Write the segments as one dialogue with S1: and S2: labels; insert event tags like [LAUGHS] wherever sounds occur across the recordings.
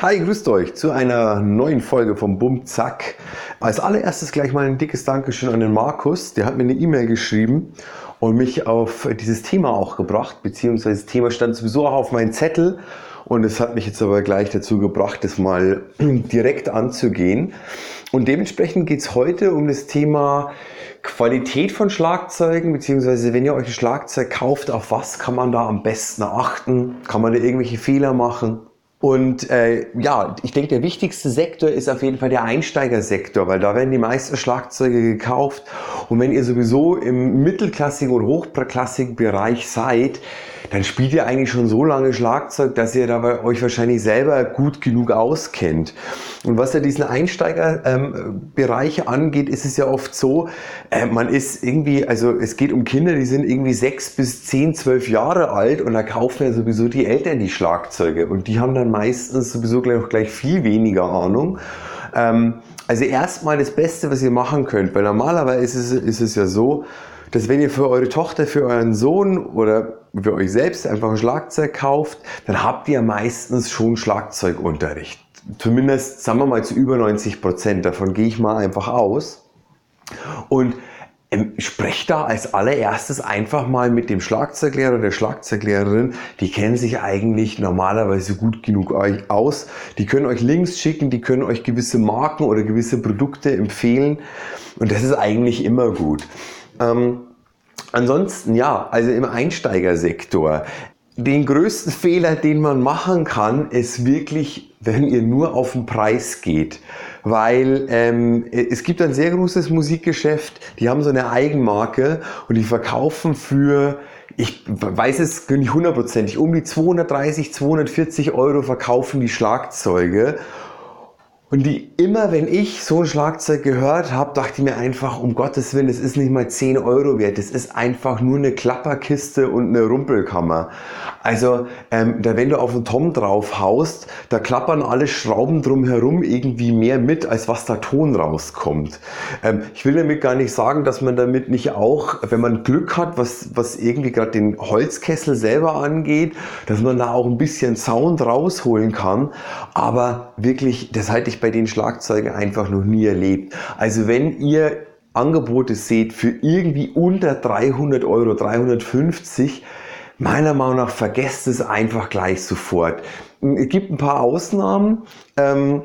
S1: Hi, grüßt euch zu einer neuen Folge vom Bum Zack. Als allererstes gleich mal ein dickes Dankeschön an den Markus. Der hat mir eine E-Mail geschrieben und mich auf dieses Thema auch gebracht, beziehungsweise das Thema stand sowieso auch auf meinem Zettel und es hat mich jetzt aber gleich dazu gebracht, das mal [CLEARS THROAT] direkt anzugehen. Und dementsprechend geht es heute um das Thema Qualität von Schlagzeugen, beziehungsweise wenn ihr euch ein Schlagzeug kauft, auf was kann man da am besten achten? Kann man da irgendwelche Fehler machen? Und äh, ja, ich denke, der wichtigste Sektor ist auf jeden Fall der Einsteigersektor, weil da werden die meisten Schlagzeuge gekauft. Und wenn ihr sowieso im mittelklassigen und hochklassigen Bereich seid, dann spielt ihr eigentlich schon so lange Schlagzeug, dass ihr dabei euch wahrscheinlich selber gut genug auskennt. Und was ja diesen Einsteigerbereich ähm, angeht, ist es ja oft so, äh, man ist irgendwie, also es geht um Kinder, die sind irgendwie sechs bis zehn, zwölf Jahre alt und da kaufen ja sowieso die Eltern die Schlagzeuge und die haben dann meistens sowieso gleich, gleich viel weniger Ahnung. Ähm, also erstmal das Beste, was ihr machen könnt, weil normalerweise ist es, ist es ja so, dass wenn ihr für eure Tochter, für euren Sohn oder für euch selbst einfach ein Schlagzeug kauft, dann habt ihr meistens schon Schlagzeugunterricht. Zumindest, sagen wir mal, zu über 90 Prozent. Davon gehe ich mal einfach aus. Und ähm, sprecht da als allererstes einfach mal mit dem Schlagzeuglehrer oder der Schlagzeuglehrerin. Die kennen sich eigentlich normalerweise gut genug aus. Die können euch Links schicken, die können euch gewisse Marken oder gewisse Produkte empfehlen. Und das ist eigentlich immer gut. Ähm, ansonsten ja, also im Einsteigersektor. Den größten Fehler, den man machen kann, ist wirklich, wenn ihr nur auf den Preis geht. Weil ähm, es gibt ein sehr großes Musikgeschäft, die haben so eine Eigenmarke und die verkaufen für ich weiß es nicht hundertprozentig, um die 230, 240 Euro verkaufen die Schlagzeuge und die immer, wenn ich so ein Schlagzeug gehört habe, dachte ich mir einfach, um Gottes Willen, es ist nicht mal 10 Euro wert. Es ist einfach nur eine Klapperkiste und eine Rumpelkammer. Also, ähm, da, wenn du auf den Tom drauf haust, da klappern alle Schrauben drumherum irgendwie mehr mit, als was da Ton rauskommt. Ähm, ich will damit gar nicht sagen, dass man damit nicht auch, wenn man Glück hat, was, was irgendwie gerade den Holzkessel selber angeht, dass man da auch ein bisschen Sound rausholen kann. Aber wirklich, das halte ich bei den Schlagzeugen einfach noch nie erlebt. Also wenn ihr Angebote seht für irgendwie unter 300 Euro, 350, meiner Meinung nach vergesst es einfach gleich sofort. Es gibt ein paar Ausnahmen. Ähm,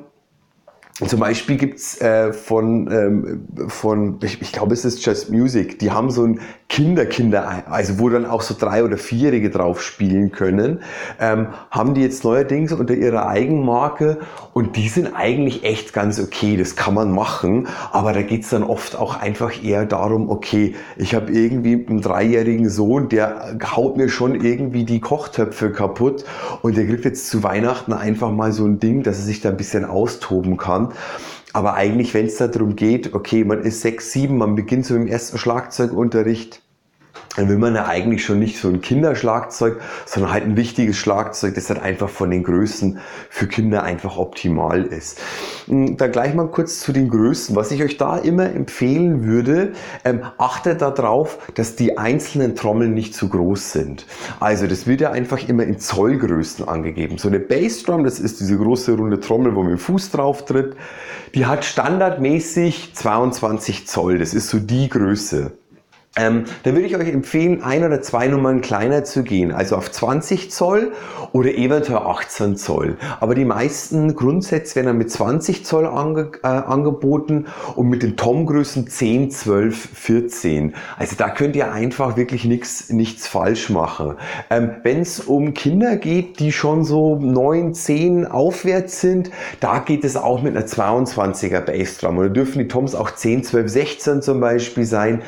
S1: zum Beispiel gibt's äh, von, ähm, von ich, ich glaube, es ist Just Music, die haben so ein Kinder-Kinder, also wo dann auch so drei- oder vierjährige drauf spielen können, ähm, haben die jetzt neuerdings unter ihrer Eigenmarke und die sind eigentlich echt ganz okay, das kann man machen, aber da geht's dann oft auch einfach eher darum, okay, ich habe irgendwie einen dreijährigen Sohn, der haut mir schon irgendwie die Kochtöpfe kaputt und der kriegt jetzt zu Weihnachten einfach mal so ein Ding, dass er sich da ein bisschen austoben kann. Aber eigentlich, wenn es darum geht, okay, man ist sechs, sieben, man beginnt so im ersten Schlagzeugunterricht, dann will man ja eigentlich schon nicht so ein Kinderschlagzeug, sondern halt ein wichtiges Schlagzeug, das halt einfach von den Größen für Kinder einfach optimal ist. Hm, dann gleich mal kurz zu den Größen. Was ich euch da immer empfehlen würde, ähm, achtet darauf, dass die einzelnen Trommeln nicht zu groß sind. Also das wird ja einfach immer in Zollgrößen angegeben. So eine Bassdrum, das ist diese große runde Trommel, wo man mit dem Fuß drauf tritt, die hat standardmäßig 22 Zoll. Das ist so die Größe. Ähm, dann würde ich euch empfehlen, ein oder zwei Nummern kleiner zu gehen, also auf 20 Zoll oder eventuell 18 Zoll. Aber die meisten Grundsätze werden dann mit 20 Zoll ange äh, angeboten und mit den Tom-Größen 10, 12, 14. Also da könnt ihr einfach wirklich nichts nichts falsch machen. Ähm, Wenn es um Kinder geht, die schon so 9, 10 aufwärts sind, da geht es auch mit einer 22er Bassdrum. Oder dürfen die Toms auch 10, 12, 16 zum Beispiel sein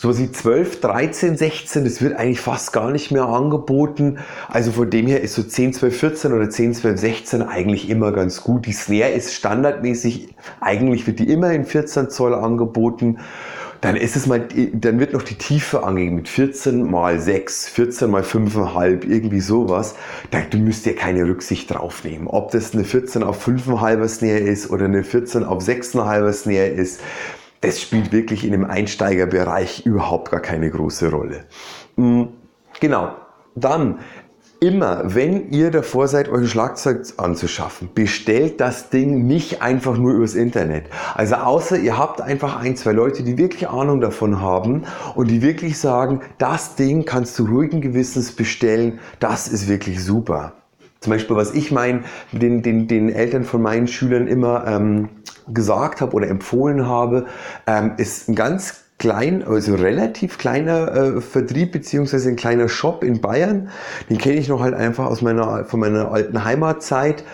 S1: so sie 12, 13, 16, das wird eigentlich fast gar nicht mehr angeboten. Also von dem her ist so 10, 12, 14 oder 10, 12, 16 eigentlich immer ganz gut. Die Snare ist standardmäßig, eigentlich wird die immer in 14 Zoll angeboten. Dann ist es mal, dann wird noch die Tiefe angegeben mit 14 mal 6, 14 mal 5,5, irgendwie sowas. Da müsst ihr keine Rücksicht drauf nehmen. Ob das eine 14 auf 5,5er Snare ist oder eine 14 auf 6,5er Snare ist das spielt wirklich in dem Einsteigerbereich überhaupt gar keine große Rolle. Mm, genau. Dann immer, wenn ihr davor seid, euch ein Schlagzeug anzuschaffen, bestellt das Ding nicht einfach nur übers Internet. Also außer ihr habt einfach ein, zwei Leute, die wirklich Ahnung davon haben und die wirklich sagen, das Ding kannst du ruhigen Gewissens bestellen, das ist wirklich super. Zum Beispiel, was ich meinen, den, den, den Eltern von meinen Schülern immer ähm, gesagt habe oder empfohlen habe, ähm, ist ein ganz klein, also relativ kleiner äh, Vertrieb beziehungsweise ein kleiner Shop in Bayern. Den kenne ich noch halt einfach aus meiner, von meiner alten Heimatzeit.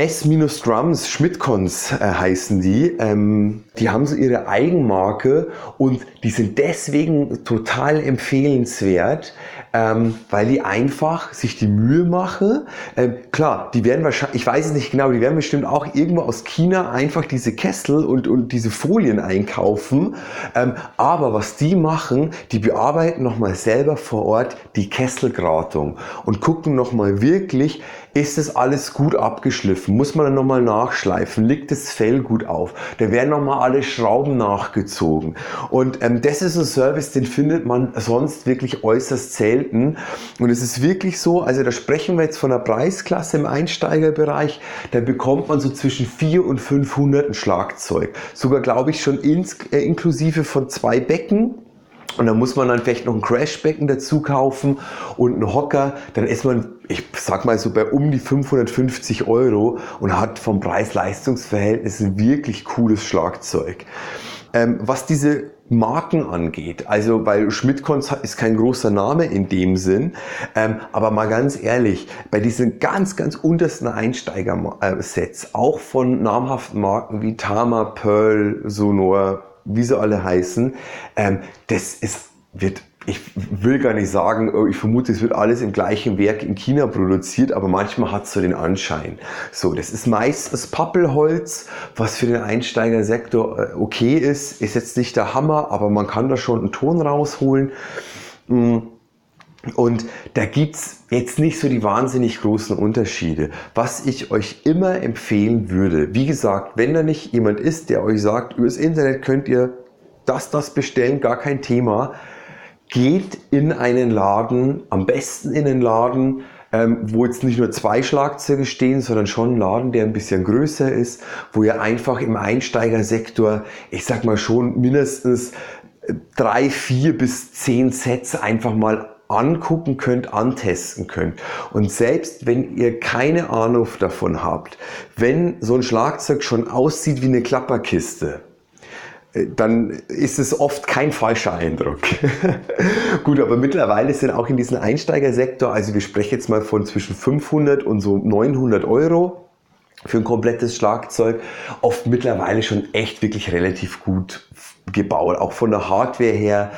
S1: S-Drums, Schmidtcons äh, heißen die. Ähm, die haben so ihre Eigenmarke und die sind deswegen total empfehlenswert, ähm, weil die einfach sich die Mühe machen. Ähm, klar, die werden wahrscheinlich, ich weiß es nicht genau, die werden bestimmt auch irgendwo aus China einfach diese Kessel und, und diese Folien einkaufen. Ähm, aber was die machen, die bearbeiten nochmal selber vor Ort die Kesselgratung und gucken nochmal wirklich, ist das alles gut abgeschliffen? Muss man dann nochmal nachschleifen? Liegt das Fell gut auf? Da werden nochmal alle Schrauben nachgezogen. Und ähm, das ist ein Service, den findet man sonst wirklich äußerst selten. Und es ist wirklich so, also da sprechen wir jetzt von einer Preisklasse im Einsteigerbereich, da bekommt man so zwischen 400 und 500 ein Schlagzeug. Sogar, glaube ich, schon ins, äh, inklusive von zwei Becken. Und dann muss man dann vielleicht noch ein Crashbecken dazu kaufen und einen Hocker. Dann ist man, ich sag mal so bei um die 550 Euro und hat vom Preis-Leistungs-Verhältnis ein wirklich cooles Schlagzeug. Ähm, was diese Marken angeht, also weil Schmidtcons ist kein großer Name in dem Sinn, ähm, aber mal ganz ehrlich, bei diesen ganz, ganz untersten Einsteiger-Sets, auch von namhaften Marken wie Tama, Pearl, Sonor, wie sie alle heißen, ähm, das ist, wird ich will gar nicht sagen, oh, ich vermute, es wird alles im gleichen Werk in China produziert, aber manchmal hat es so den Anschein. So, das ist meist das Pappelholz, was für den Einsteigersektor äh, okay ist. Ist jetzt nicht der Hammer, aber man kann da schon einen Ton rausholen. Mm. Und da gibt es jetzt nicht so die wahnsinnig großen Unterschiede. Was ich euch immer empfehlen würde, wie gesagt, wenn da nicht jemand ist, der euch sagt, übers Internet könnt ihr das, das bestellen, gar kein Thema, geht in einen Laden, am besten in einen Laden, ähm, wo jetzt nicht nur zwei Schlagzeuge stehen, sondern schon ein Laden, der ein bisschen größer ist, wo ihr einfach im Einsteigersektor, ich sag mal schon mindestens drei, vier bis zehn Sets einfach mal angucken könnt, antesten könnt. Und selbst wenn ihr keine Ahnung davon habt, wenn so ein Schlagzeug schon aussieht wie eine Klapperkiste, äh, dann ist es oft kein falscher Eindruck. [LAUGHS] Gut, aber mittlerweile sind auch in diesem Einsteigersektor, also wir sprechen jetzt mal von zwischen 500 und so 900 Euro für ein komplettes Schlagzeug, oft mittlerweile schon echt wirklich relativ gut gebaut, auch von der Hardware her.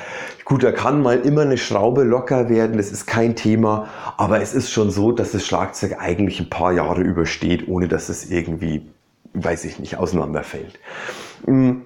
S1: Gut, da kann mal immer eine Schraube locker werden, das ist kein Thema, aber es ist schon so, dass das Schlagzeug eigentlich ein paar Jahre übersteht, ohne dass es irgendwie, weiß ich nicht, auseinanderfällt. Hm,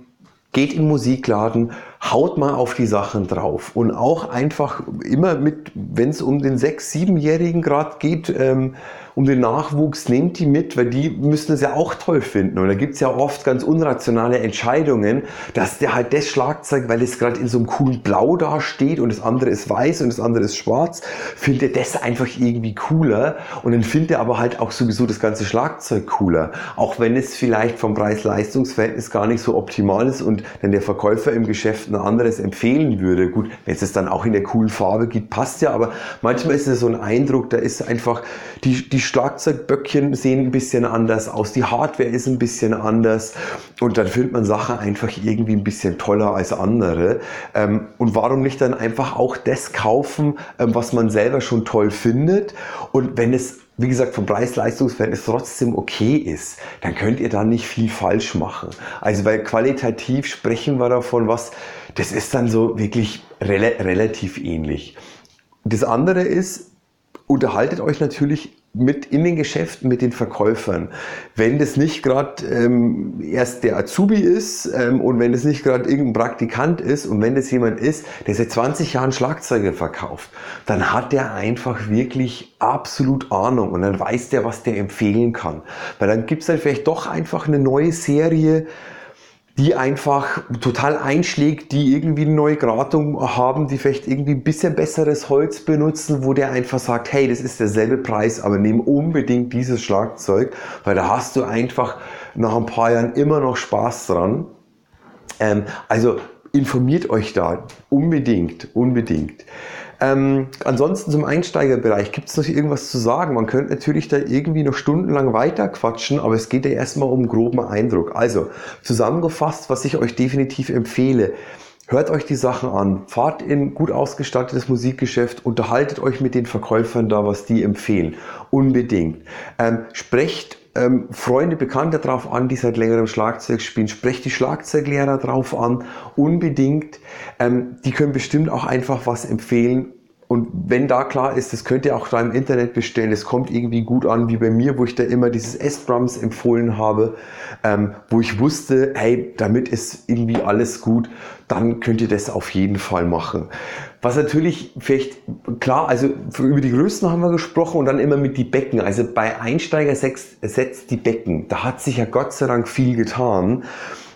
S1: geht in Musikladen, haut mal auf die Sachen drauf und auch einfach immer mit, wenn es um den sechs, siebenjährigen Grad geht, ähm, um den Nachwuchs, nehmt die mit, weil die müssen es ja auch toll finden. Und da gibt es ja oft ganz unrationale Entscheidungen, dass der halt das Schlagzeug, weil es gerade in so einem coolen Blau da steht und das andere ist weiß und das andere ist schwarz, findet das einfach irgendwie cooler. Und dann findet er aber halt auch sowieso das ganze Schlagzeug cooler. Auch wenn es vielleicht vom Preis-Leistungs-Verhältnis gar nicht so optimal ist und dann der Verkäufer im Geschäft ein anderes empfehlen würde. Gut, wenn es es dann auch in der coolen Farbe gibt, passt ja, aber manchmal ist es so ein Eindruck, da ist einfach die, die Schlagzeugböckchen sehen ein bisschen anders aus, die Hardware ist ein bisschen anders und dann findet man Sachen einfach irgendwie ein bisschen toller als andere. Ähm, und warum nicht dann einfach auch das kaufen, ähm, was man selber schon toll findet und wenn es wie gesagt, vom Preis-Leistungs-Verhältnis trotzdem okay ist, dann könnt ihr da nicht viel falsch machen. Also weil qualitativ sprechen wir davon, was, das ist dann so wirklich rel relativ ähnlich. Das andere ist, unterhaltet euch natürlich mit in den Geschäften mit den Verkäufern. Wenn das nicht gerade ähm, erst der Azubi ist ähm, und wenn das nicht gerade irgendein Praktikant ist und wenn das jemand ist, der seit 20 Jahren Schlagzeuge verkauft, dann hat der einfach wirklich absolut Ahnung und dann weiß der, was der empfehlen kann. Weil dann gibt es halt vielleicht doch einfach eine neue Serie, die einfach total einschlägt, die irgendwie eine neue Gratung haben, die vielleicht irgendwie ein bisschen besseres Holz benutzen, wo der einfach sagt, hey, das ist derselbe Preis, aber nimm unbedingt dieses Schlagzeug, weil da hast du einfach nach ein paar Jahren immer noch Spaß dran. Ähm, also informiert euch da unbedingt, unbedingt. Ähm, ansonsten zum Einsteigerbereich gibt es noch irgendwas zu sagen. Man könnte natürlich da irgendwie noch stundenlang weiter quatschen, aber es geht ja erstmal um groben Eindruck. Also zusammengefasst, was ich euch definitiv empfehle. Hört euch die Sachen an, fahrt in gut ausgestattetes Musikgeschäft, unterhaltet euch mit den Verkäufern da, was die empfehlen. Unbedingt. Ähm, sprecht ähm, Freunde, Bekannte drauf an, die seit längerem Schlagzeug spielen. Sprecht die Schlagzeuglehrer drauf an, unbedingt. Ähm, die können bestimmt auch einfach was empfehlen. Und wenn da klar ist, das könnt ihr auch da im Internet bestellen, es kommt irgendwie gut an, wie bei mir, wo ich da immer dieses S-Drums empfohlen habe, ähm, wo ich wusste, hey, damit ist irgendwie alles gut, dann könnt ihr das auf jeden Fall machen. Was natürlich vielleicht, klar, also über die Größen haben wir gesprochen und dann immer mit die Becken. Also bei Einsteiger setzt die Becken. Da hat sich ja Gott sei Dank viel getan.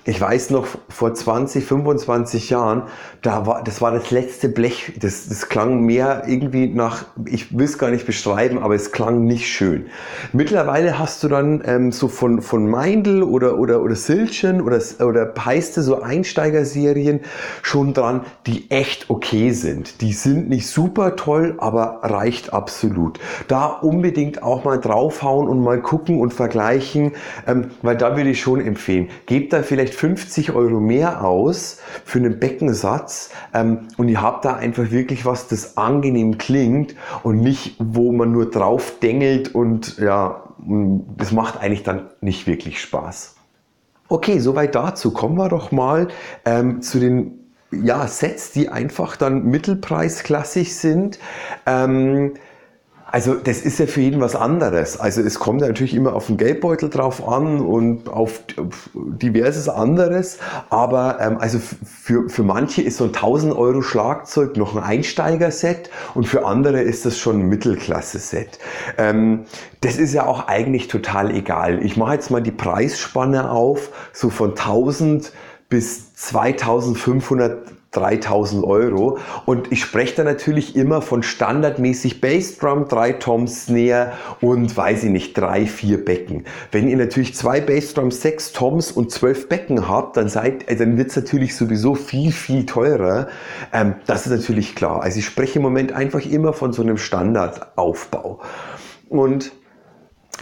S1: Ich weiß noch, vor 20, 25 Jahren, da war, das war das letzte Blech. Das, das klang mehr irgendwie nach, ich will es gar nicht beschreiben, aber es klang nicht schön. Mittlerweile hast du dann ähm, so von, von Meindl oder, oder, oder Silchen oder, oder Peiste so Einsteigerserien schon dran, die echt okay sind. Die sind nicht super toll, aber reicht absolut. Da unbedingt auch mal draufhauen und mal gucken und vergleichen, ähm, weil da würde ich schon empfehlen. Gebt da vielleicht 50 Euro mehr aus für einen Beckensatz ähm, und ihr habt da einfach wirklich was, das angenehm klingt und nicht, wo man nur drauf dengelt und ja, das macht eigentlich dann nicht wirklich Spaß. Okay, soweit dazu. Kommen wir doch mal ähm, zu den ja, Sets, die einfach dann mittelpreisklassig sind. Ähm, also das ist ja für jeden was anderes. Also es kommt natürlich immer auf den Geldbeutel drauf an und auf, diverses anderes. Aber ähm, also für, für manche ist so ein 1000 Euro Schlagzeug noch ein Einsteigerset und für andere ist das schon ein Mittelklasse-Set. Ähm, das ist ja auch eigentlich total egal. Ich mache jetzt mal die Preisspanne auf, so von 1000 bis 2500 3000 Euro. Und ich spreche da natürlich immer von standardmäßig Bassdrum, drei Toms, Snare und weiß ich nicht, drei, vier Becken. Wenn ihr natürlich zwei Bassdrums, sechs Toms und zwölf Becken habt, dann, äh, dann wird es natürlich sowieso viel, viel teurer. Ähm, das ist natürlich klar. Also ich spreche im Moment einfach immer von so einem Standardaufbau. Und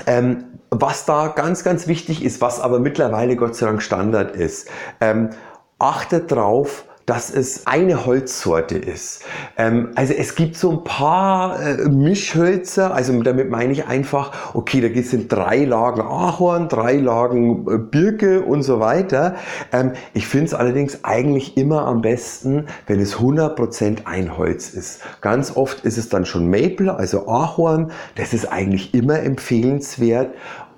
S1: ähm, was da ganz, ganz wichtig ist, was aber mittlerweile Gott sei Dank Standard ist, ähm, achtet drauf, dass es eine Holzsorte ist. Ähm, also es gibt so ein paar äh, Mischhölzer, also damit meine ich einfach, okay, da sind drei Lagen Ahorn, drei Lagen äh, Birke und so weiter. Ähm, ich finde es allerdings eigentlich immer am besten, wenn es 100% ein Holz ist. Ganz oft ist es dann schon Maple, also Ahorn, das ist eigentlich immer empfehlenswert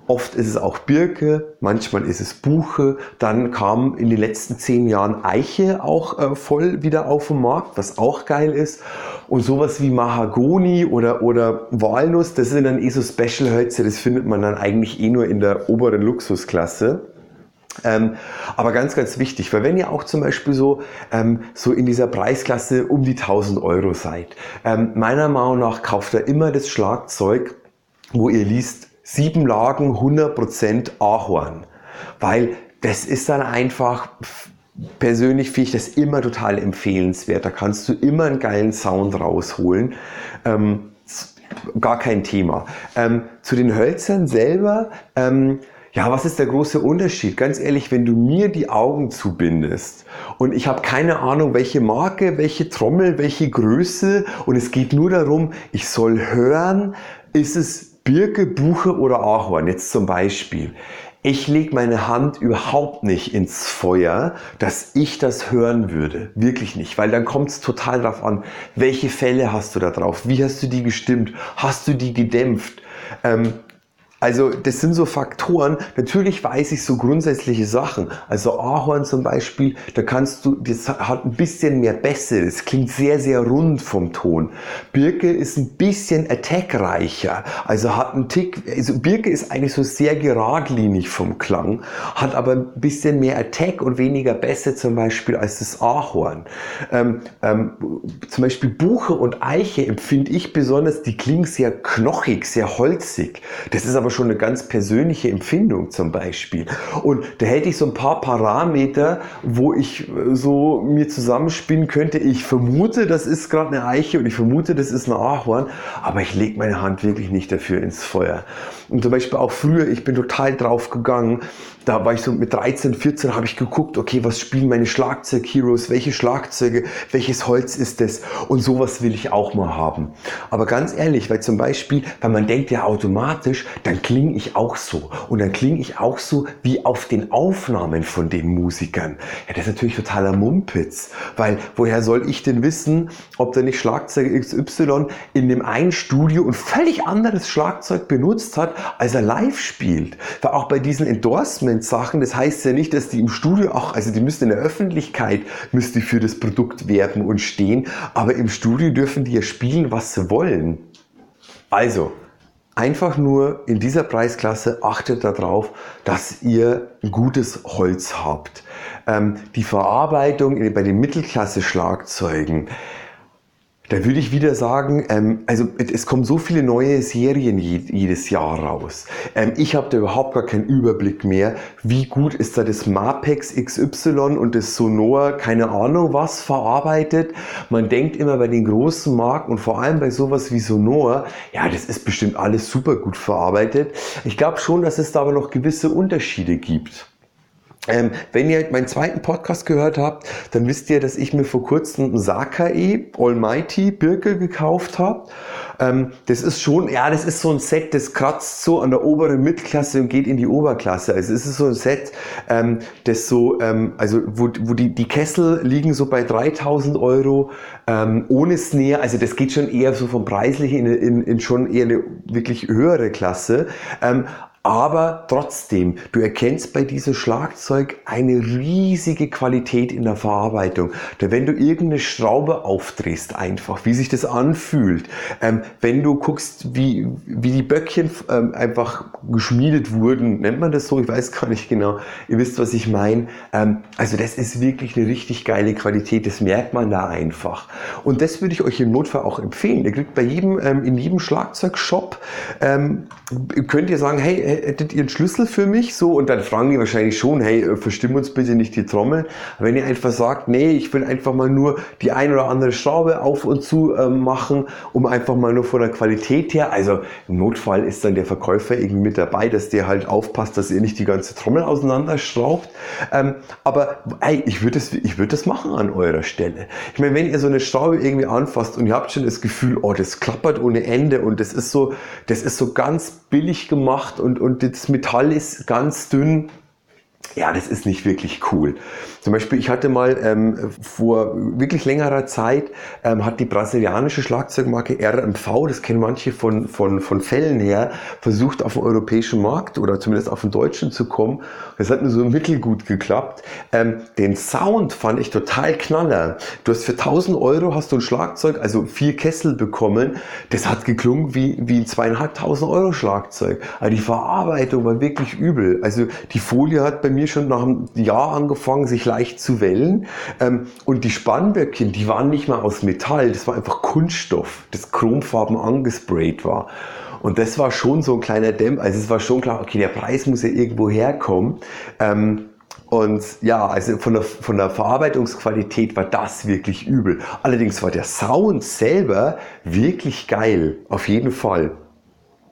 S1: Oft ist es auch Birke, manchmal ist es Buche. Dann kam in den letzten zehn Jahren Eiche auch äh, voll wieder auf den Markt, was auch geil ist. Und sowas wie Mahagoni oder, oder Walnuss, das sind dann eh so Special-Hölzer, das findet man dann eigentlich eh nur in der oberen Luxusklasse. Ähm, aber ganz, ganz wichtig, weil wenn ihr auch zum Beispiel so, ähm, so in dieser Preisklasse um die 1000 Euro seid, ähm, meiner Meinung nach kauft ihr immer das Schlagzeug, wo ihr liest, sieben Lagen 100% Ahorn. Weil das ist dann einfach, persönlich finde ich das immer total empfehlenswert. Da kannst du immer einen geilen Sound rausholen. Ähm, gar kein Thema. Ähm, zu den Hölzern selber, ähm, ja, was ist der große Unterschied? Ganz ehrlich, wenn du mir die Augen zubindest und ich habe keine Ahnung, welche Marke, welche Trommel, welche Größe und es geht nur darum, ich soll hören, ist es Birke, Buche oder Ahorn, jetzt zum Beispiel. Ich lege meine Hand überhaupt nicht ins Feuer, dass ich das hören würde. Wirklich nicht, weil dann kommt es total darauf an, welche Fälle hast du da drauf, wie hast du die gestimmt, hast du die gedämpft. Ähm, Also das sind so Faktoren. Natürlich weiß ich so grundsätzliche Sachen. Also Ahorn zum Beispiel, da kannst du, das hat ein bisschen mehr Bässe. Das klingt sehr, sehr rund vom Ton. Birke ist ein bisschen attackreicher. Also hat einen Tick, also Birke ist eigentlich so sehr geradlinig vom Klang, hat aber ein bisschen mehr Attack und weniger Bässe zum Beispiel als das Ahorn. Ähm, ähm, zum Beispiel Buche und Eiche empfinde ich besonders, die klingen sehr knochig, sehr holzig. Das ist aber aber schon eine ganz persönliche Empfindung zum Beispiel. Und da hätte ich so ein paar Parameter, wo ich äh, so mir zusammenspinnen könnte. Ich vermute, das ist gerade eine Eiche und ich vermute, das ist ein Ahorn, aber ich lege meine Hand wirklich nicht dafür ins Feuer. Und zum Beispiel auch früher, ich bin total drauf gegangen, da war ich so mit 13, 14, habe ich geguckt, okay, was spielen meine Schlagzeug-Heroes, welche Schlagzeuge, welches Holz ist das und sowas will ich auch mal haben. Aber ganz ehrlich, weil zum Beispiel, weil man denkt ja automatisch, dann klinge ich auch so und dann klinge ich auch so wie auf den Aufnahmen von den Musikern. Ja, das ist natürlich totaler Mumpitz, weil woher soll ich denn wissen, ob der nicht Schlagzeuger XY in dem einen Studio ein völlig anderes Schlagzeug benutzt hat, als er live spielt. Weil auch bei diesen Endorsement-Sachen, das heißt ja nicht, dass die im Studio auch, also die müssten in der Öffentlichkeit, müsste für das Produkt werben und stehen, aber im Studio dürfen die ja spielen, was sie wollen. Also, einfach nur in dieser Preisklasse achtet darauf, dass ihr gutes Holz habt. Ähm, die Verarbeitung bei den Mittelklasse-Schlagzeugen, da würde ich wieder sagen, ähm, also es kommen so viele neue Serien jedes Jahr raus. Ähm, ich habe da überhaupt gar keinen Überblick mehr, wie gut ist da das Mapex XY und das Sonor, keine Ahnung was, verarbeitet. Man denkt immer bei den großen Marken und vor allem bei sowas wie Sonor, ja, das ist bestimmt alles super gut verarbeitet. Ich glaube schon, dass es da aber noch gewisse Unterschiede gibt. Ähm, wenn ihr meinen zweiten Podcast gehört habt, dann wisst ihr, dass ich mir vor kurzem Sakae Almighty Birke gekauft habe. Ähm, das ist schon, ja, das ist so ein Set, das kratzt so an der oberen Mittelklasse und geht in die Oberklasse. Also es ist so ein Set, ähm, das so, ähm, also wo, wo die, die Kessel liegen so bei 3000 Euro ähm, ohne Snare. Also das geht schon eher so vom Preislichen in, in, in schon eher eine wirklich höhere Klasse. Aber trotzdem, du erkennst bei diesem Schlagzeug eine riesige Qualität in der Verarbeitung. Wenn du irgendeine Schraube aufdrehst, einfach, wie sich das anfühlt, ähm, wenn du guckst, wie, wie die Böckchen ähm, einfach geschmiedet wurden, nennt man das so, ich weiß gar nicht genau, ihr wisst, was ich meine. Ähm, also das ist wirklich eine richtig geile Qualität, das merkt man da einfach. Und das würde ich euch im Notfall auch empfehlen. Ihr kriegt bei jedem, ähm, in jedem Schlagzeugshop, ähm, könnt ihr sagen, hey, hättet ihr einen Schlüssel für mich? So, und dann fragen die wahrscheinlich schon, hey, äh, verstimm uns bitte nicht die Trommel. wenn ihr einfach sagt, nee, ich will einfach mal nur die ein oder andere Schraube auf und zu äh, machen, um einfach mal nur von der Qualität her, also im Notfall ist dann der Verkäufer irgendwie mit dabei, dass der halt aufpasst, dass ihr nicht die ganze Trommel auseinanderschraubt. Ähm, aber hey, ich würde das, ich würde das machen an eurer Stelle. Ich meine, wenn ihr so eine Schraube irgendwie anfasst und ihr habt schon das Gefühl, oh, das klappert ohne Ende und das ist so, das ist so ganz billig gemacht und, und das Metall ist ganz dünn. Ja, das ist nicht wirklich cool. Zum Beispiel, ich hatte mal ähm, vor wirklich längerer Zeit, ähm, hat die brasilianische Schlagzeugmarke RMV, das kennen manche von, von, von Fällen her, versucht auf den europäischen Markt oder zumindest auf den deutschen zu kommen. Das hat nur so mittelgut geklappt. Ähm, den Sound fand ich total knaller. Du hast für 1000 Euro hast du ein Schlagzeug, also vier Kessel bekommen. Das hat geklungen wie, wie ein zweieinhalbtausend Euro Schlagzeug. Aber die Verarbeitung war wirklich übel. Also die Folie hat bei mir schon nach einem Jahr angefangen, sich leicht zu wellen. Ähm, und die Spannböckchen, die waren nicht mal aus Metall, das war einfach Kunststoff, das chromfarben angesprayt war. Und das war schon so ein kleiner Dämpf. Also es war schon klar, okay, der Preis muss ja irgendwo herkommen. Ähm, und ja, also von der, von der Verarbeitungsqualität war das wirklich übel. Allerdings war der Sound selber wirklich geil, auf jeden Fall.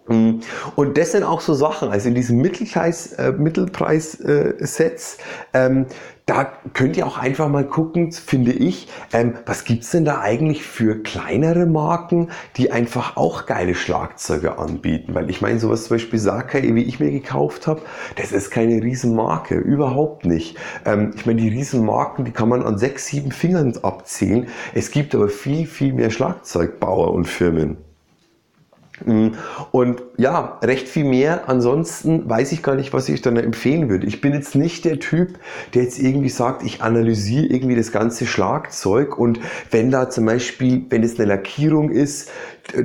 S1: Mhm. Und das sind auch so Sachen, also in diesem Mittelpreis, äh, Mittelpreis-Sets, äh, ähm, da könnt ihr auch einfach mal gucken, finde ich, ähm, was gibt's denn da eigentlich für kleinere Marken, die einfach auch geile Schlagzeuge anbieten? Weil ich meine, sowas zum Beispiel Sakai, wie ich mir gekauft habe, das ist keine Riesenmarke, überhaupt nicht. Ähm, ich meine, die Riesenmarken, die kann man an sechs, sieben Fingern abzählen. Es gibt aber viel, viel mehr Schlagzeugbauer und Firmen. Mm, und ja, recht viel mehr. Ansonsten weiß ich gar nicht, was ich dann empfehlen würde. Ich bin jetzt nicht der Typ, der jetzt irgendwie sagt, ich analysiere irgendwie das ganze Schlagzeug und wenn da zum Beispiel, wenn es eine Lackierung ist,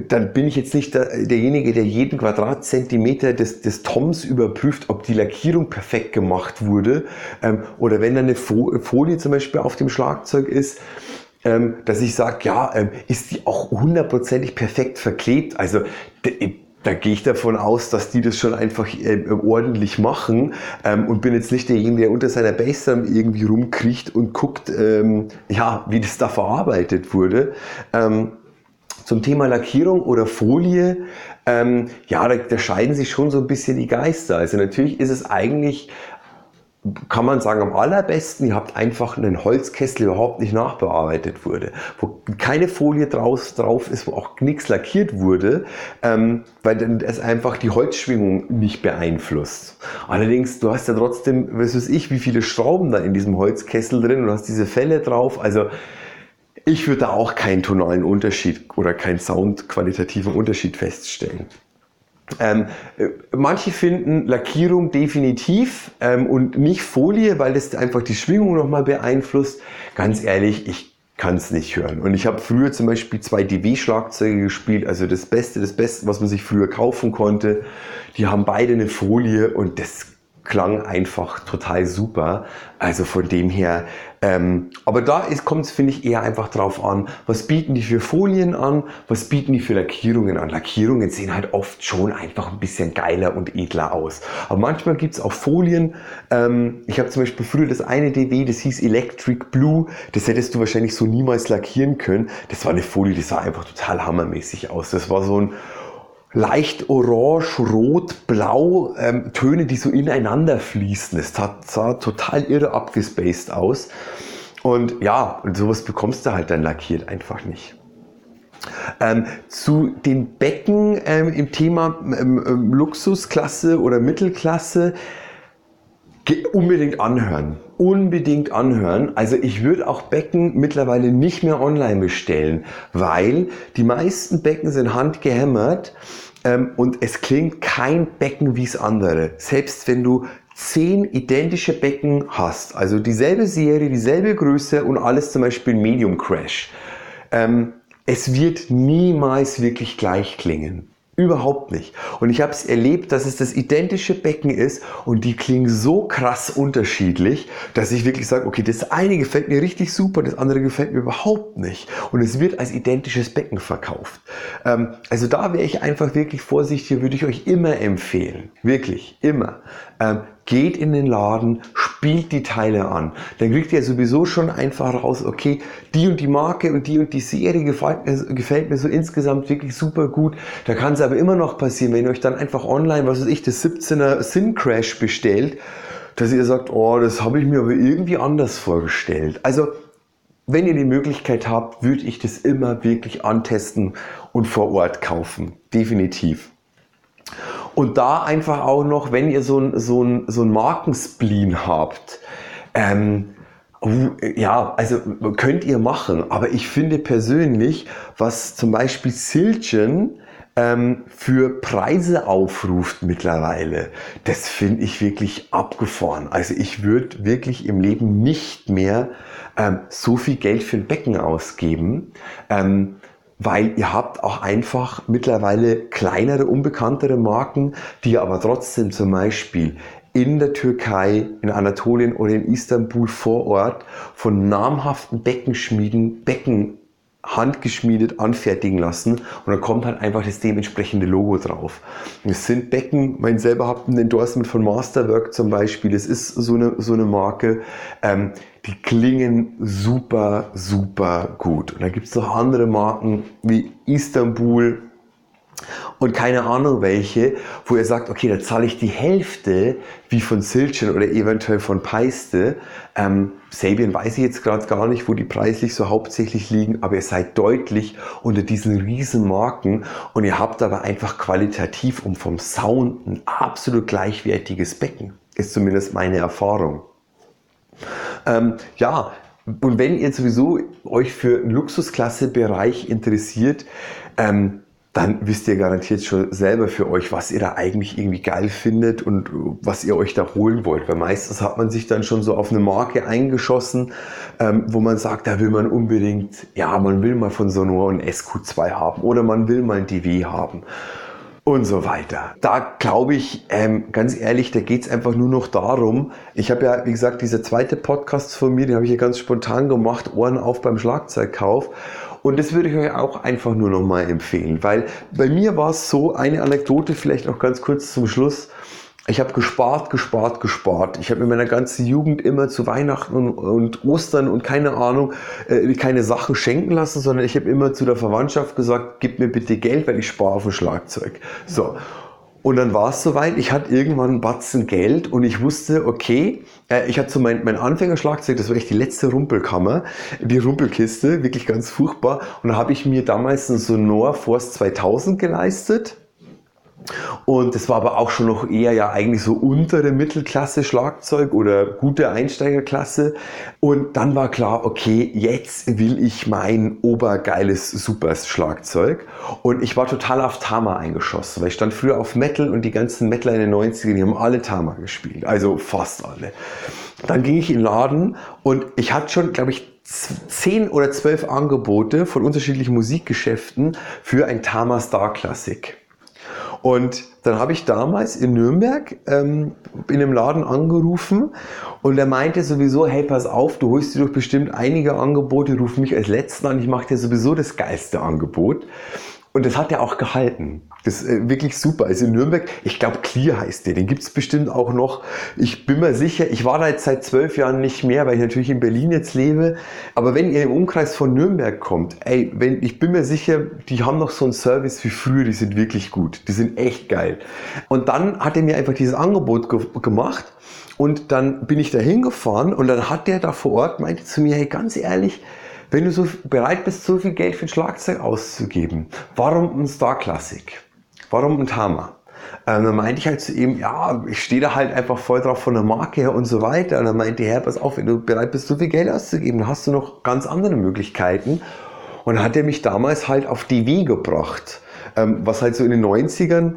S1: dann bin ich jetzt nicht der, derjenige, der jeden Quadratzentimeter des, des Toms überprüft, ob die Lackierung perfekt gemacht wurde. Ähm, oder wenn da eine Folie zum Beispiel auf dem Schlagzeug ist, ähm, dass ich sage, ja, ähm, ist die auch hundertprozentig perfekt verklebt? Also da gehe ich davon aus, dass die das schon einfach äh, ordentlich machen ähm, und bin jetzt nicht derjenige, der unter seiner Bassdrum irgendwie rumkriecht und guckt, ähm, ja, wie das da verarbeitet wurde. Ähm, zum Thema Lackierung oder Folie, ähm, ja, da, da scheiden sich schon so ein bisschen die Geister. Also natürlich ist es eigentlich kann man sagen, am allerbesten, ihr habt einfach einen Holzkessel, der überhaupt nicht nachbearbeitet wurde, wo keine Folie draus, drauf ist, wo auch nichts lackiert wurde, ähm, weil dann es einfach die Holzschwingung nicht beeinflusst. Allerdings, du hast ja trotzdem, was weiß ich, wie viele Schrauben da in diesem Holzkessel drin und hast diese Fälle drauf, also ich würde da auch keinen tonalen Unterschied oder keinen soundqualitativen Unterschied feststellen. Ähm, äh, manche finden Lackierung definitiv ähm, und nicht Folie, weil das einfach die Schwingung nochmal beeinflusst. Ganz ehrlich, ich kann es nicht hören. Und ich habe früher zum Beispiel zwei DW-Schlagzeuge gespielt, also das Beste, das Beste, was man sich früher kaufen konnte. Die haben beide eine Folie und das klang einfach total super. Also von dem her, ähm, aber da kommt es, finde ich, eher einfach drauf an, was bieten die für Folien an, was bieten die für Lackierungen an. Lackierungen sehen halt oft schon einfach ein bisschen geiler und edler aus. Aber manchmal gibt es auch Folien. Ähm, ich habe zum Beispiel früher das eine DW, das hieß Electric Blue. Das hättest du wahrscheinlich so niemals lackieren können. Das war eine Folie, die sah einfach total hammermäßig aus. Das war so ein leicht orange, rot, blau, ähm, Töne, die so ineinander fließen. Es sah, total irre abgespaced aus. Und ja, und sowas bekommst du halt dann lackiert einfach nicht. Ähm, zu den Becken ähm, im Thema ähm, ähm Luxusklasse oder Mittelklasse unbedingt anhören. Unbedingt anhören. Also ich würde auch Becken mittlerweile nicht mehr online bestellen, weil die meisten Becken sind handgehämmert ähm, und es klingt kein Becken wie das andere. Selbst wenn du zehn identische Becken hast, also dieselbe Serie, dieselbe Größe und alles zum Beispiel Medium Crash. Ähm, es wird niemals wirklich gleich klingen. Überhaupt nicht. Und ich habe es erlebt, dass es das identische Becken ist und die klingen so krass unterschiedlich, dass ich wirklich sage, okay, das eine gefällt mir richtig super, das andere gefällt mir überhaupt nicht. Und es wird als identisches Becken verkauft. Ähm, also da wäre ich einfach wirklich vorsichtig, würde ich euch immer empfehlen. Wirklich, immer. Ähm, geht in den Laden, spielt die Teile an. Dann kriegt ihr sowieso schon einfach raus, okay, die und die Marke und die und die Serie gefällt mir, gefällt mir so insgesamt wirklich super gut. Da kann es aber immer noch passieren, wenn ihr euch dann einfach online, was weiß ich, das 17er Sim Crash bestellt, dass ihr sagt, oh, das habe ich mir aber irgendwie anders vorgestellt. Also, wenn ihr die Möglichkeit habt, würde ich das immer wirklich antesten und vor Ort kaufen. Definitiv. Und da einfach auch noch, wenn ihr so ein, so ein, so ein Markenspleen habt, ähm, ja, also könnt ihr machen, aber ich finde persönlich, was zum Beispiel Silchen ähm, für Preise aufruft mittlerweile, das finde ich wirklich abgefahren. Also ich würde wirklich im Leben nicht mehr ähm, so viel Geld für ein Becken ausgeben. Ähm, weil ihr habt auch einfach mittlerweile kleinere, unbekanntere Marken, die aber trotzdem zum Beispiel in der Türkei, in Anatolien oder in Istanbul vor Ort von namhaften Beckenschmieden Becken handgeschmiedet anfertigen lassen. Und dann kommt halt einfach das dementsprechende Logo drauf. Es sind Becken, mein selber habt ein Endorsement von Masterwork zum Beispiel, das ist so eine, so eine Marke, ähm, die klingen super, super gut. Und da gibt es noch andere Marken wie Istanbul, und keine Ahnung welche, wo ihr sagt, okay, da zahle ich die Hälfte wie von Silchen oder eventuell von Peiste. Ähm, Sabian weiß ich jetzt gerade gar nicht, wo die preislich so hauptsächlich liegen, aber ihr seid deutlich unter diesen riesen Marken und ihr habt aber einfach qualitativ und vom Sound ein absolut gleichwertiges Becken. Ist zumindest meine Erfahrung. Ähm, ja, und wenn ihr sowieso euch für einen Luxusklasse-Bereich interessiert, ähm, dann wisst ihr garantiert schon selber für euch, was ihr da eigentlich irgendwie geil findet und was ihr euch da holen wollt. Weil meistens hat man sich dann schon so auf eine Marke eingeschossen, ähm, wo man sagt, da will man unbedingt, ja, man will mal von Sonor ein SQ2 haben oder man will mal ein DW haben und so weiter. Da glaube ich, ähm, ganz ehrlich, da geht es einfach nur noch darum, ich habe ja, wie gesagt, dieser zweite Podcast von mir, den habe ich ja ganz spontan gemacht, Ohren auf beim Schlagzeugkauf. Und das würde ich euch auch einfach nur noch mal empfehlen, weil bei mir war es so, eine Anekdote vielleicht noch ganz kurz zum Schluss. Ich habe gespart, gespart, gespart. Ich habe in meiner ganzen Jugend immer zu Weihnachten und, und Ostern und keine Ahnung, äh, keine Sachen schenken lassen, sondern ich habe immer zu der Verwandtschaft gesagt, gib mir bitte Geld, weil ich spare auf ein Schlagzeug. So. Und dann war es soweit, ich hatte irgendwann einen Batzen Geld und ich wusste, okay, äh, ich hatte so mein, mein Anfängerschlagzeug, das war echt die letzte Rumpelkammer, die Rumpelkiste, wirklich ganz furchtbar. Und da habe ich mir damals einen Sonor Force 2000 geleistet und das war aber auch schon noch eher ja eigentlich so untere Mittelklasse Schlagzeug oder gute Einsteigerklasse. Und dann war klar, okay, jetzt will ich mein obergeiles Super Schlagzeug. Und ich war total auf Tama eingeschossen, weil ich stand früher auf Metal und die ganzen Metaler in den 90ern, die haben alle Tama gespielt. Also fast alle. Dann ging ich in den Laden und ich hatte schon, glaube ich, zehn oder zwölf Angebote von unterschiedlichen Musikgeschäften für ein Tama Star Classic. Und dann habe ich damals in Nürnberg ähm, in einem Laden angerufen und er meinte sowieso, hey, pass auf, du holst dir doch bestimmt einige Angebote, ruf mich als Letzten an, ich mache dir sowieso das geilste Angebot. Und das hat er auch gehalten. Das ist äh, wirklich super. Also in Nürnberg, ich glaube Clear heißt der, den gibt's bestimmt auch noch. Ich bin mir sicher, ich war da jetzt seit zwölf Jahren nicht mehr, weil ich natürlich in Berlin jetzt lebe. Aber wenn ihr im Umkreis von Nürnberg kommt, ey, wenn, ich bin mir sicher, die haben noch so einen Service wie früher, die sind wirklich gut. Die sind echt geil. Und dann hat er mir einfach dieses Angebot ge gemacht. Und dann bin ich da hingefahren und dann hat der da vor Ort, meinte zu mir, hey, ganz ehrlich, wenn du so bereit bist, so viel Geld für ein Schlagzeug auszugeben, warum ein Star Classic? Warum ein Tama? Ähm, dann meinte ich halt zu ihm, ja, ich stehe da halt einfach voll drauf von der Marke her und so weiter. Und dann meinte er, pass auf, wenn du bereit bist, so viel Geld auszugeben, dann hast du noch ganz andere Möglichkeiten. Und dann hat er mich damals halt auf DW gebracht, ähm, was halt so in den 90ern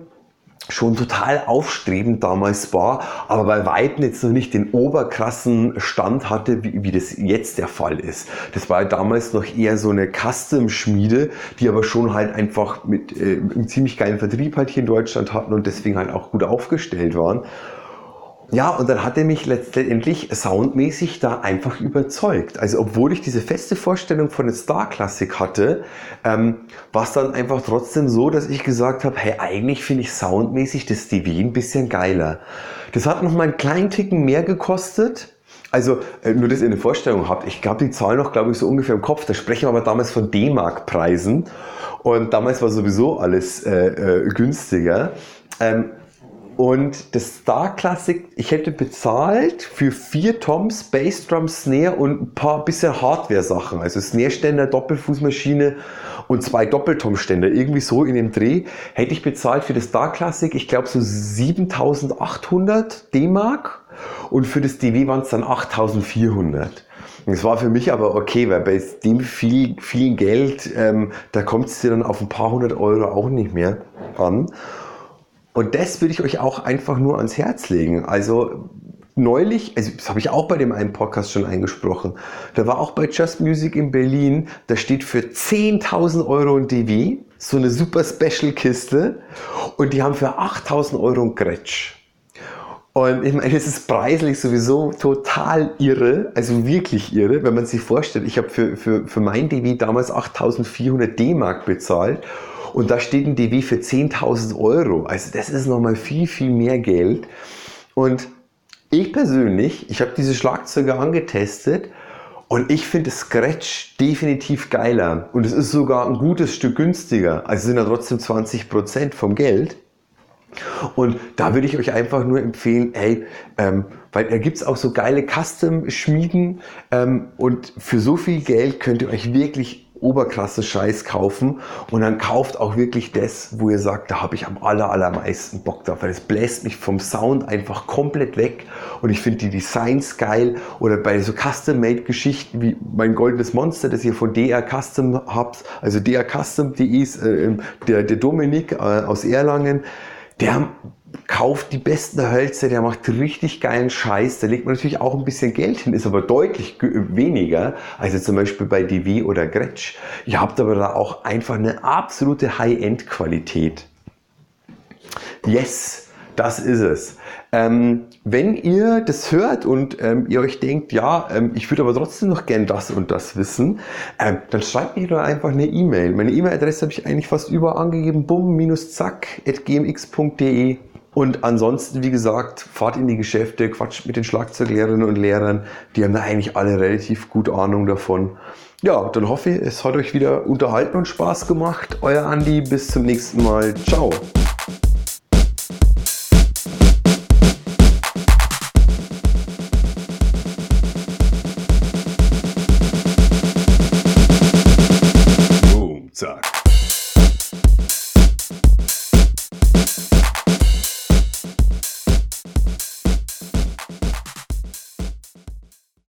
S1: schon total aufstrebend damals war, aber bei Weitem jetzt noch nicht den oberkrassen Stand hatte, wie, wie das jetzt der Fall ist. Das war damals noch eher so eine Custom-Schmiede, die aber schon halt einfach mit äh, einem ziemlich geilen Vertrieb halt hier in Deutschland hatten und deswegen halt auch gut aufgestellt waren. Ja, und dann hat er mich letztendlich soundmäßig da einfach überzeugt. Also obwohl ich diese feste Vorstellung von der Star Classic hatte, ähm, war es dann einfach trotzdem so, dass ich gesagt habe, hey, eigentlich finde ich soundmäßig das DW ein bisschen geiler. Das hat noch mal einen kleinen Ticken mehr gekostet. Also äh, nur, dass ihr eine Vorstellung habt. Ich glaube, die Zahl noch, glaube ich, so ungefähr im Kopf. Da sprechen wir aber damals von D-Mark-Preisen. Und damals war sowieso alles äh, äh, günstiger. Ähm, und das Star Classic, ich hätte bezahlt für vier Toms, Bassdrum, Snare und ein paar bisschen Hardware-Sachen. Also Snare-Ständer, Doppelfußmaschine und zwei Doppeltom-Ständer. Irgendwie so in dem Dreh hätte ich bezahlt für das Star Classic, ich glaube so 7800 D-Mark. Und für das DW waren es dann 8400. Das war für mich aber okay, weil bei dem viel, viel Geld, ähm, da kommt es dir dann auf ein paar hundert Euro auch nicht mehr an. Und das würde ich euch auch einfach nur ans Herz legen. Also neulich, also das habe ich auch bei dem einen Podcast schon eingesprochen, da war auch bei Just Music in Berlin, da steht für 10.000 Euro ein DW, so eine super Special Kiste und die haben für 8.000 Euro ein Gretsch. Und ich meine, es ist preislich sowieso total irre, also wirklich irre, wenn man sich vorstellt, ich habe für, für, für mein DW damals 8.400 D-Mark bezahlt und da steht ein DW für 10.000 Euro. Also das ist nochmal viel, viel mehr Geld. Und ich persönlich, ich habe diese Schlagzeuge angetestet und ich finde Scratch definitiv geiler. Und es ist sogar ein gutes Stück günstiger. Also sind ja trotzdem 20% vom Geld. Und da würde ich euch einfach nur empfehlen, hey, ähm, weil da gibt es auch so geile Custom-Schmieden ähm, und für so viel Geld könnt ihr euch wirklich oberkrasse Scheiß kaufen. Und dann kauft auch wirklich das, wo ihr sagt, da habe ich am aller, allermeisten Bock drauf, weil es bläst mich vom Sound einfach komplett weg. Und ich finde die Designs geil. Oder bei so Custom-Made-Geschichten wie mein goldenes Monster, das ihr von DR Custom habt, also DR Custom.de ist äh, der, der Dominik äh, aus Erlangen, der kauft die besten Hölzer, der macht richtig geilen Scheiß. Da legt man natürlich auch ein bisschen Geld hin, ist aber deutlich weniger als zum Beispiel bei DW oder Gretsch. Ihr habt aber da auch einfach eine absolute High-End-Qualität. Yes, das ist es. Ähm, wenn ihr das hört und ähm, ihr euch denkt, ja, ähm, ich würde aber trotzdem noch gern das und das wissen, ähm, dann schreibt mir doch einfach eine E-Mail. Meine E-Mail-Adresse habe ich eigentlich fast überall angegeben, bum-zack.gmx.de. Und ansonsten, wie gesagt, fahrt in die Geschäfte, quatscht mit den Schlagzeuglehrerinnen und Lehrern. Die haben da eigentlich alle relativ gut Ahnung davon. Ja, dann hoffe ich, es hat euch wieder unterhalten und Spaß gemacht. Euer Andi, bis zum nächsten Mal. Ciao.